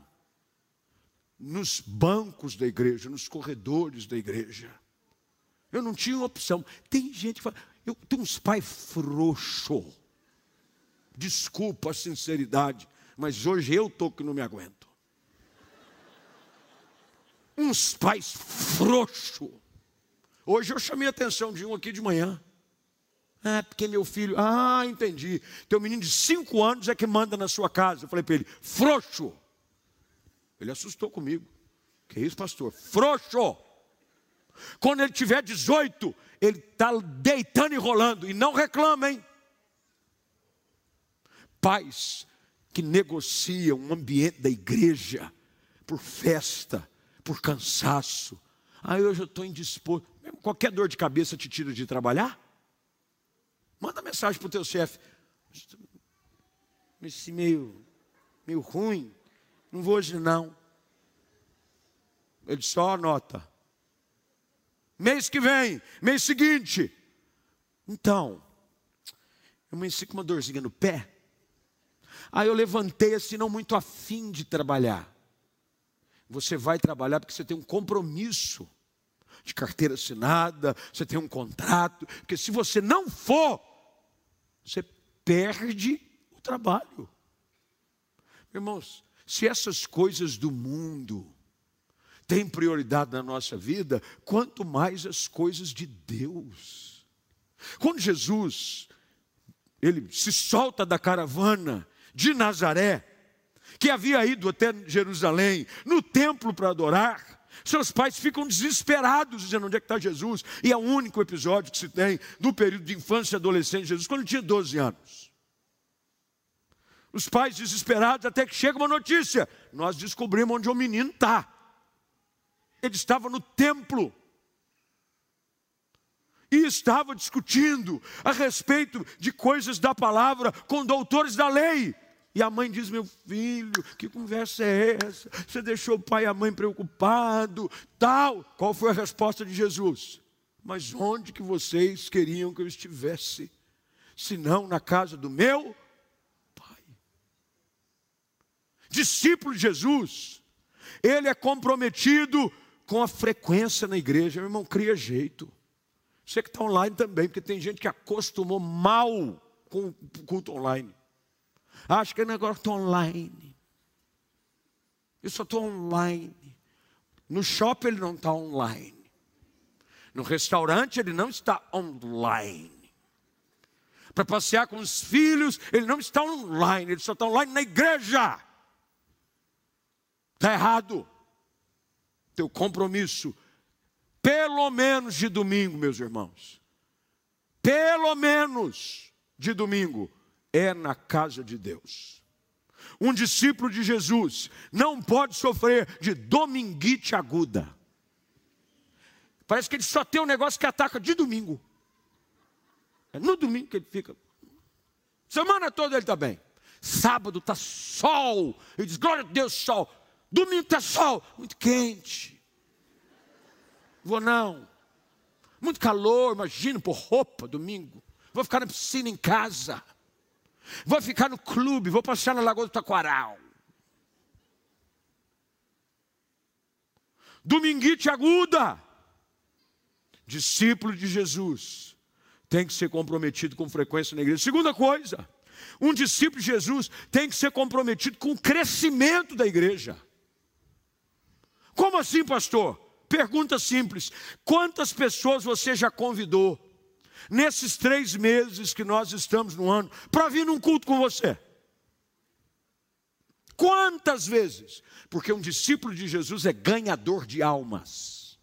nos bancos da igreja, nos corredores da igreja. Eu não tinha opção. Tem gente que fala, eu tenho uns pais frouxos. Desculpa a sinceridade, mas hoje eu estou que não me aguento. Uns pais frouxos. Hoje eu chamei a atenção de um aqui de manhã. Ah, porque meu filho. Ah, entendi. Teu menino de cinco anos é que manda na sua casa. Eu falei para ele, frouxo. Ele assustou comigo. Que isso, pastor? Frouxo. Quando ele tiver 18, ele está deitando e rolando. E não reclama, hein? Pais que negociam o ambiente da igreja por festa, por cansaço. Ah, hoje eu estou indisposto. Qualquer dor de cabeça te tira de trabalhar? Manda mensagem para o teu chefe. Esse meio, meio ruim. Não vou hoje não. Ele só anota. Mês que vem, mês seguinte. Então, eu amanheci com uma dorzinha no pé. Aí eu levantei assim, não muito afim de trabalhar. Você vai trabalhar porque você tem um compromisso de carteira assinada, você tem um contrato, porque se você não for, você perde o trabalho. Irmãos, se essas coisas do mundo têm prioridade na nossa vida, quanto mais as coisas de Deus. Quando Jesus ele se solta da caravana de Nazaré, que havia ido até Jerusalém, no templo para adorar, seus pais ficam desesperados, dizendo onde é que está Jesus. E é o único episódio que se tem do período de infância e adolescência de Jesus, quando ele tinha 12 anos. Os pais desesperados, até que chega uma notícia: nós descobrimos onde o menino está. Ele estava no templo. E estava discutindo a respeito de coisas da palavra com doutores da lei. E a mãe diz: Meu filho, que conversa é essa? Você deixou o pai e a mãe preocupado, tal. Qual foi a resposta de Jesus? Mas onde que vocês queriam que eu estivesse? Se não na casa do meu pai. Discípulo de Jesus, ele é comprometido com a frequência na igreja. Meu irmão, cria jeito. Você que está online também, porque tem gente que acostumou mal com o culto online. Acho que negócio está online. Eu só estou online. No shopping ele não está online. No restaurante ele não está online. Para passear com os filhos, ele não está online, ele só está online na igreja. Está errado. Teu compromisso, pelo menos de domingo, meus irmãos. Pelo menos de domingo é na casa de Deus. Um discípulo de Jesus não pode sofrer de dominguite aguda. Parece que ele só tem um negócio que ataca de domingo. É no domingo que ele fica. Semana toda ele está bem. Sábado está sol. Ele diz: glória a Deus, sol. Domingo está sol. Muito quente. Vou não. Muito calor, imagina, por roupa, domingo. Vou ficar na piscina em casa. Vou ficar no clube, vou passear na Lagoa do Taquaral. Dominguite aguda. Discípulo de Jesus tem que ser comprometido com frequência na igreja. Segunda coisa, um discípulo de Jesus tem que ser comprometido com o crescimento da igreja. Como assim, pastor? Pergunta simples: quantas pessoas você já convidou nesses três meses que nós estamos no ano, para vir num culto com você? Quantas vezes? Porque um discípulo de Jesus é ganhador de almas.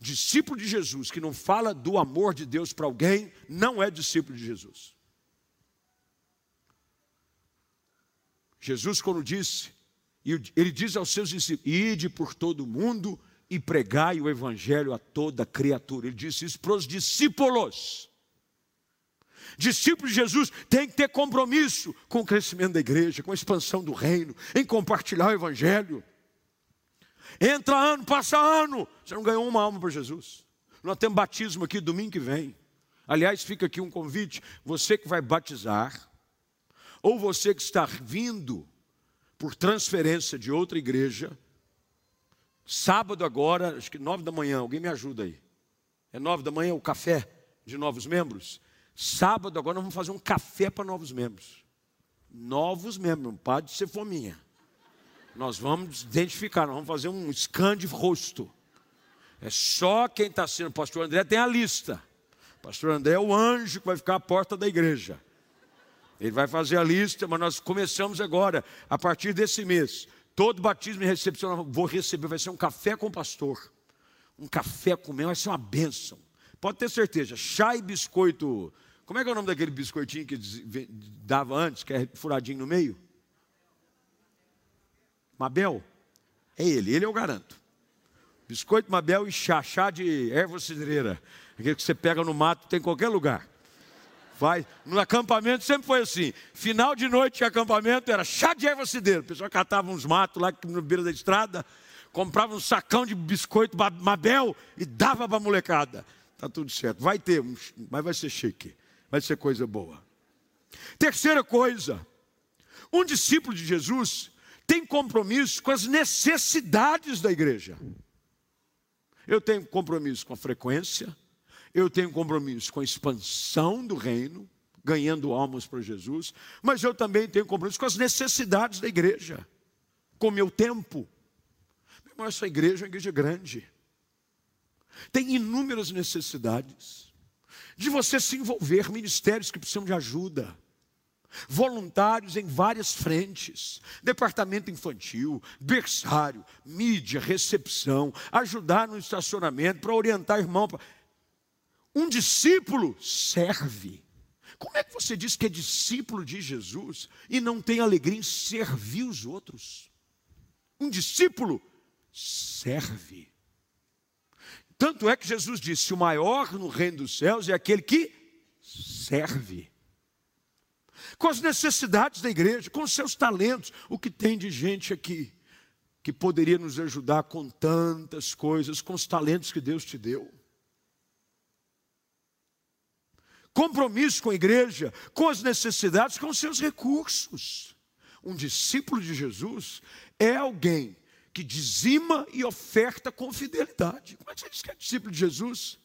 Discípulo de Jesus que não fala do amor de Deus para alguém, não é discípulo de Jesus. Jesus, quando disse, ele diz aos seus discípulos: ide por todo o mundo e pregai o evangelho a toda criatura. Ele disse isso para os discípulos. Discípulo de Jesus tem que ter compromisso com o crescimento da igreja, com a expansão do reino, em compartilhar o evangelho. Entra ano, passa ano, você não ganhou uma alma para Jesus. Nós temos batismo aqui domingo que vem. Aliás, fica aqui um convite: você que vai batizar, ou você que está vindo por transferência de outra igreja, sábado agora, acho que nove da manhã, alguém me ajuda aí. É nove da manhã o café de novos membros? Sábado agora nós vamos fazer um café para novos membros. Novos membros, não pode ser fominha. Nós vamos identificar, nós vamos fazer um scan de rosto. É só quem está sendo pastor André tem a lista. Pastor André é o anjo que vai ficar à porta da igreja. Ele vai fazer a lista, mas nós começamos agora, a partir desse mês. Todo batismo e recepção vou receber, vai ser um café com o pastor. Um café com mel, vai ser uma bênção. Pode ter certeza, chá e biscoito. Como é que é o nome daquele biscoitinho que dava antes, que é furadinho no meio? Mabel? É ele, ele eu garanto. Biscoito Mabel e chá, chá de erva cidreira. Aquele que você pega no mato, tem em qualquer lugar. Vai. No acampamento sempre foi assim. Final de noite de acampamento era chá de erva cidreira. O pessoal catava uns matos lá na beira da estrada, comprava um sacão de biscoito Mabel e dava para a molecada. Tá tudo certo. Vai ter, mas vai ser chique. Vai ser coisa boa. Terceira coisa. Um discípulo de Jesus tem compromisso com as necessidades da igreja. Eu tenho compromisso com a frequência, eu tenho compromisso com a expansão do reino, ganhando almas para Jesus, mas eu também tenho compromisso com as necessidades da igreja, com o meu tempo. Irmão, essa igreja é uma igreja grande, tem inúmeras necessidades de você se envolver, ministérios que precisam de ajuda voluntários em várias frentes: departamento infantil, berçário, mídia, recepção, ajudar no estacionamento, para orientar irmão. Um discípulo serve. Como é que você diz que é discípulo de Jesus e não tem alegria em servir os outros? Um discípulo serve. Tanto é que Jesus disse: o maior no reino dos céus é aquele que serve com as necessidades da igreja, com os seus talentos. O que tem de gente aqui que poderia nos ajudar com tantas coisas, com os talentos que Deus te deu. Compromisso com a igreja, com as necessidades, com os seus recursos. Um discípulo de Jesus é alguém que dizima e oferta com fidelidade. Como é que você diz que é discípulo de Jesus?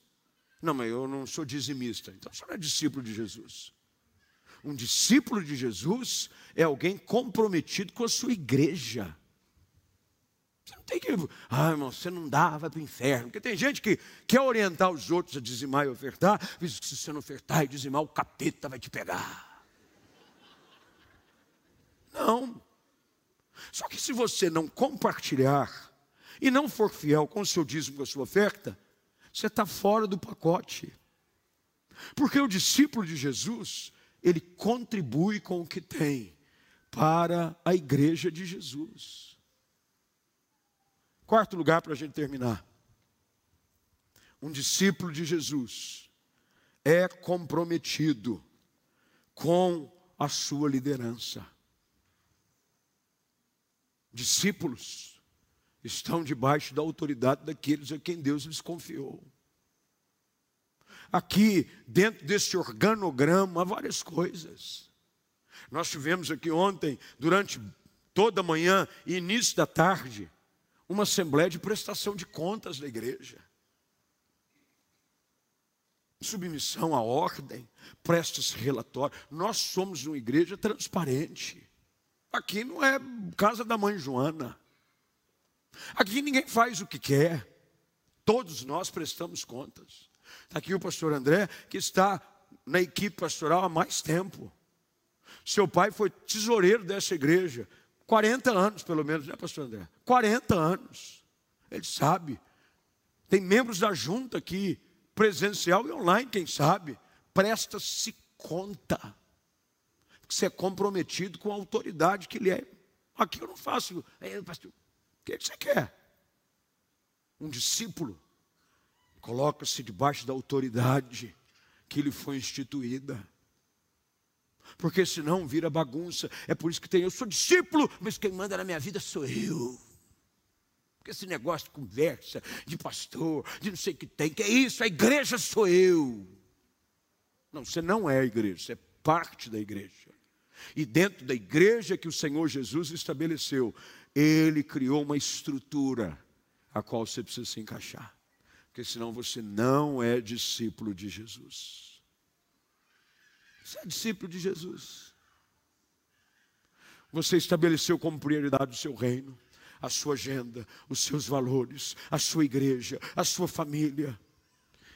Não, mas eu não sou dizimista. Então você não é discípulo de Jesus. Um discípulo de Jesus é alguém comprometido com a sua igreja. Você não tem que, ah, irmão, você não dá, vai para o inferno. Porque tem gente que quer orientar os outros a dizimar e ofertar, diz que se você não ofertar e dizimar, o capeta vai te pegar. Não. Só que se você não compartilhar e não for fiel com o seu dízimo, com a sua oferta, você está fora do pacote. Porque o discípulo de Jesus, ele contribui com o que tem para a igreja de Jesus. Quarto lugar para a gente terminar. Um discípulo de Jesus é comprometido com a sua liderança. Discípulos estão debaixo da autoridade daqueles a quem Deus lhes confiou aqui, dentro desse organograma, várias coisas. Nós tivemos aqui ontem, durante toda a manhã e início da tarde, uma assembleia de prestação de contas da igreja. Submissão à ordem, presta-se relatório. Nós somos uma igreja transparente. Aqui não é casa da mãe Joana. Aqui ninguém faz o que quer. Todos nós prestamos contas. Está aqui o pastor André, que está na equipe pastoral há mais tempo. Seu pai foi tesoureiro dessa igreja, 40 anos pelo menos, né, pastor André? 40 anos. Ele sabe. Tem membros da junta aqui, presencial e online, quem sabe. Presta-se conta. Você é comprometido com a autoridade que ele é. Aqui eu não faço. pastor, o que você quer? Um discípulo coloca-se debaixo da autoridade que lhe foi instituída. Porque senão vira bagunça. É por isso que tem, eu sou discípulo, mas quem manda na minha vida sou eu. Porque esse negócio de conversa, de pastor, de não sei o que tem, que é isso, a igreja sou eu. Não, você não é a igreja, você é parte da igreja. E dentro da igreja que o Senhor Jesus estabeleceu, Ele criou uma estrutura a qual você precisa se encaixar. Porque senão você não é discípulo de Jesus. Você é discípulo de Jesus. Você estabeleceu como prioridade o seu reino, a sua agenda, os seus valores, a sua igreja, a sua família.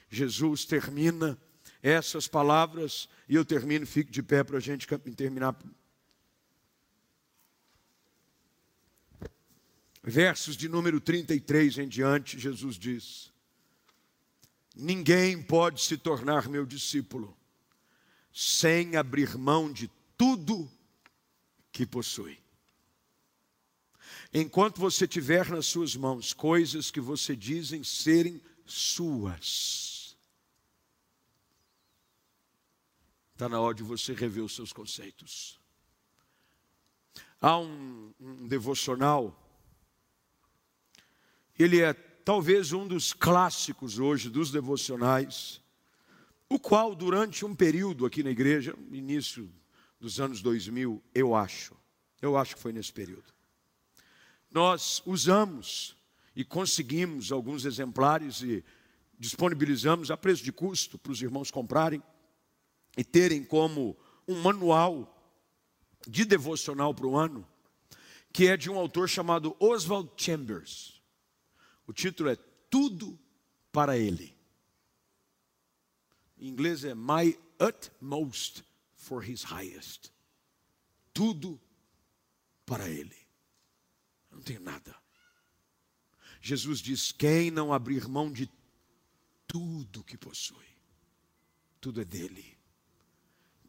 Jesus termina essas palavras e eu termino, fico de pé para a gente terminar. Versos de número 33 em diante, Jesus diz: Ninguém pode se tornar meu discípulo sem abrir mão de tudo que possui. Enquanto você tiver nas suas mãos coisas que você dizem serem suas, está na hora de você rever os seus conceitos. Há um, um devocional, ele é talvez um dos clássicos hoje dos devocionais, o qual durante um período aqui na igreja, início dos anos 2000, eu acho, eu acho que foi nesse período, nós usamos e conseguimos alguns exemplares e disponibilizamos a preço de custo para os irmãos comprarem e terem como um manual de devocional para o ano, que é de um autor chamado Oswald Chambers. O título é Tudo para Ele. Em inglês é My Utmost for His Highest. Tudo para Ele. Não tenho nada. Jesus diz: quem não abrir mão de tudo que possui, tudo é dele,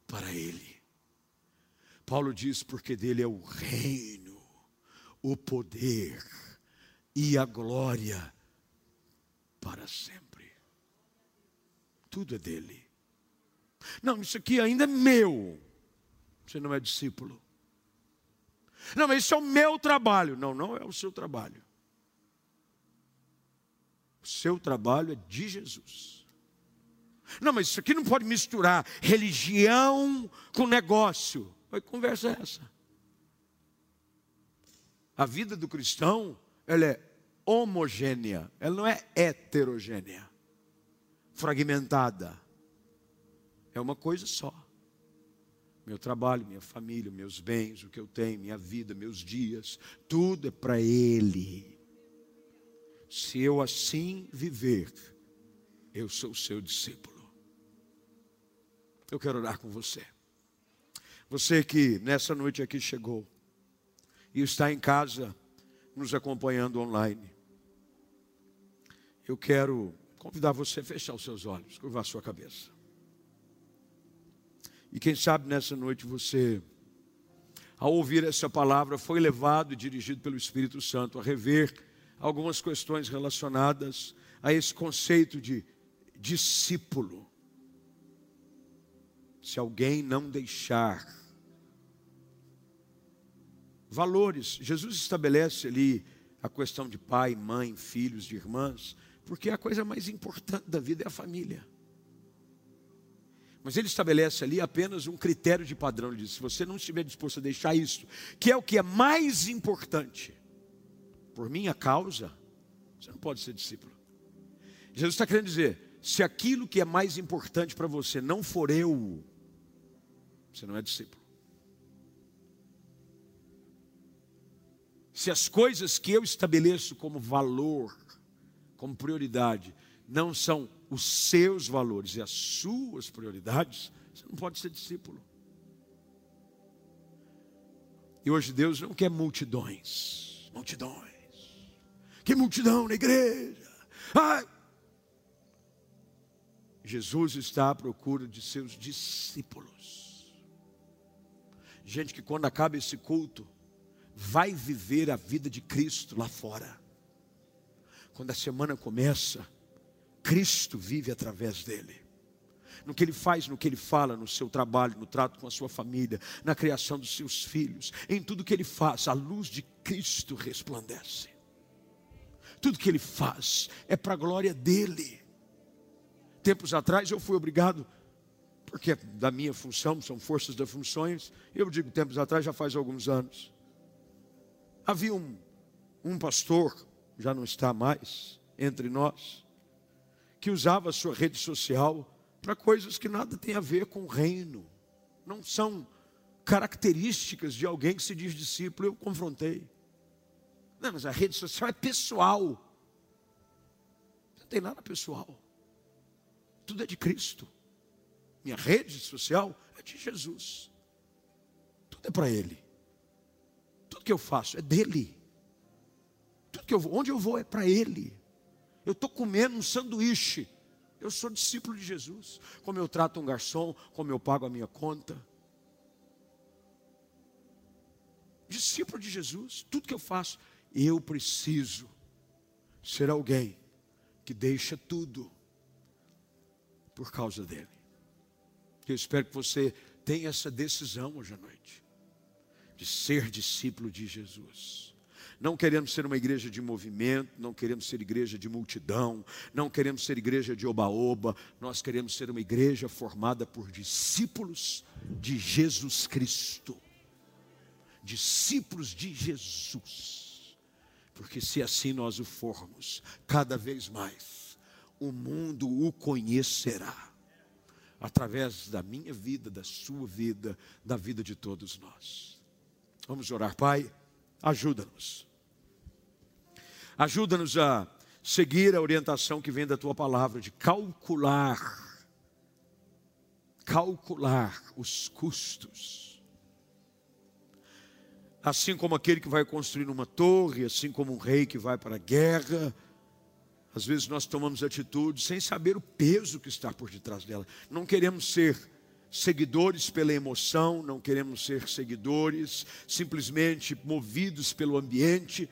para Ele. Paulo diz: porque dele é o reino, o poder e a glória para sempre. Tudo é dele. Não, isso aqui ainda é meu. Você não é discípulo. Não, mas isso é o meu trabalho. Não, não é o seu trabalho. O seu trabalho é de Jesus. Não, mas isso aqui não pode misturar religião com negócio. Que conversa é essa? A vida do cristão, ela é homogênea, ela não é heterogênea, fragmentada. É uma coisa só. Meu trabalho, minha família, meus bens, o que eu tenho, minha vida, meus dias, tudo é para Ele. Se eu assim viver, eu sou seu discípulo. Eu quero orar com você. Você que nessa noite aqui chegou e está em casa nos acompanhando online eu quero convidar você a fechar os seus olhos, curvar a sua cabeça. E quem sabe nessa noite você, ao ouvir essa palavra, foi levado e dirigido pelo Espírito Santo a rever algumas questões relacionadas a esse conceito de discípulo. Se alguém não deixar valores, Jesus estabelece ali a questão de pai, mãe, filhos, de irmãs, porque a coisa mais importante da vida é a família. Mas ele estabelece ali apenas um critério de padrão. Ele diz: se você não estiver disposto a deixar isso, que é o que é mais importante, por minha causa, você não pode ser discípulo. Jesus está querendo dizer: se aquilo que é mais importante para você não for eu, você não é discípulo. Se as coisas que eu estabeleço como valor, como prioridade não são os seus valores e as suas prioridades, você não pode ser discípulo. E hoje Deus não quer multidões, multidões. Que multidão na igreja. Ai. Jesus está à procura de seus discípulos. Gente que quando acaba esse culto, vai viver a vida de Cristo lá fora. Quando a semana começa, Cristo vive através dele. no que ele faz, no que ele fala, no seu trabalho, no trato com a sua família, na criação dos seus filhos, em tudo que ele faz, a luz de Cristo resplandece. Tudo que ele faz é para a glória dele. Tempos atrás eu fui obrigado, porque é da minha função, são forças das funções, eu digo tempos atrás, já faz alguns anos. Havia um, um pastor, já não está mais entre nós, que usava a sua rede social para coisas que nada tem a ver com o reino, não são características de alguém que se diz discípulo. Eu confrontei. Não, mas a rede social é pessoal. Não tem nada pessoal. Tudo é de Cristo. Minha rede social é de Jesus. Tudo é para Ele. Tudo que eu faço é dele. Que eu vou, onde eu vou é para Ele. Eu estou comendo um sanduíche. Eu sou discípulo de Jesus. Como eu trato um garçom, como eu pago a minha conta. Discípulo de Jesus, tudo que eu faço, eu preciso ser alguém que deixa tudo por causa dele. Eu espero que você tenha essa decisão hoje à noite, de ser discípulo de Jesus. Não queremos ser uma igreja de movimento, não queremos ser igreja de multidão, não queremos ser igreja de oba-oba, nós queremos ser uma igreja formada por discípulos de Jesus Cristo. Discípulos de Jesus. Porque se assim nós o formos, cada vez mais, o mundo o conhecerá através da minha vida, da sua vida, da vida de todos nós. Vamos orar, Pai. Ajuda-nos. Ajuda-nos a seguir a orientação que vem da tua palavra de calcular, calcular os custos. Assim como aquele que vai construir uma torre, assim como um rei que vai para a guerra, às vezes nós tomamos atitudes sem saber o peso que está por detrás dela. Não queremos ser seguidores pela emoção, não queremos ser seguidores simplesmente movidos pelo ambiente,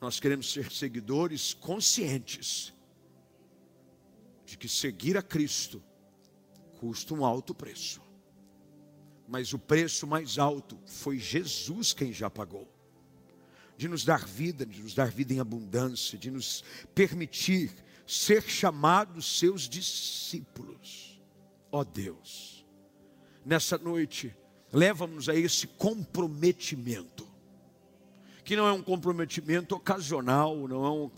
nós queremos ser seguidores conscientes de que seguir a Cristo custa um alto preço. Mas o preço mais alto foi Jesus quem já pagou. De nos dar vida, de nos dar vida em abundância, de nos permitir ser chamados seus discípulos. Ó oh Deus nessa noite, leva-nos a esse comprometimento. Que não é um comprometimento ocasional, não é um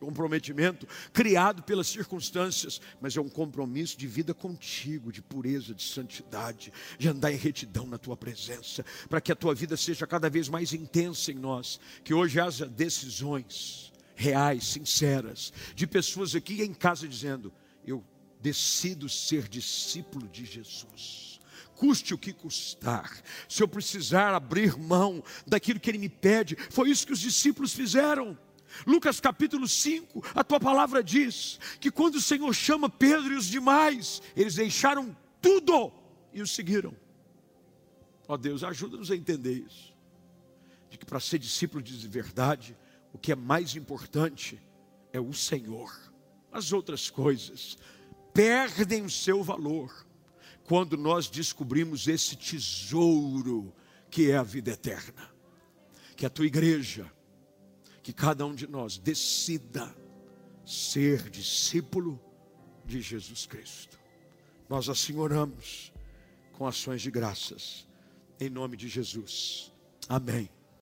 comprometimento criado pelas circunstâncias, mas é um compromisso de vida contigo, de pureza, de santidade, de andar em retidão na tua presença, para que a tua vida seja cada vez mais intensa em nós, que hoje haja decisões reais, sinceras, de pessoas aqui em casa dizendo: Eu decido ser discípulo de Jesus custe o que custar. Se eu precisar abrir mão daquilo que ele me pede, foi isso que os discípulos fizeram. Lucas capítulo 5, a tua palavra diz que quando o Senhor chama Pedro e os demais, eles deixaram tudo e o seguiram. Ó oh Deus, ajuda-nos a entender isso. De que para ser discípulo de verdade, o que é mais importante é o Senhor. As outras coisas perdem o seu valor quando nós descobrimos esse tesouro que é a vida eterna. Que a tua igreja, que cada um de nós decida ser discípulo de Jesus Cristo. Nós assim oramos com ações de graças, em nome de Jesus. Amém.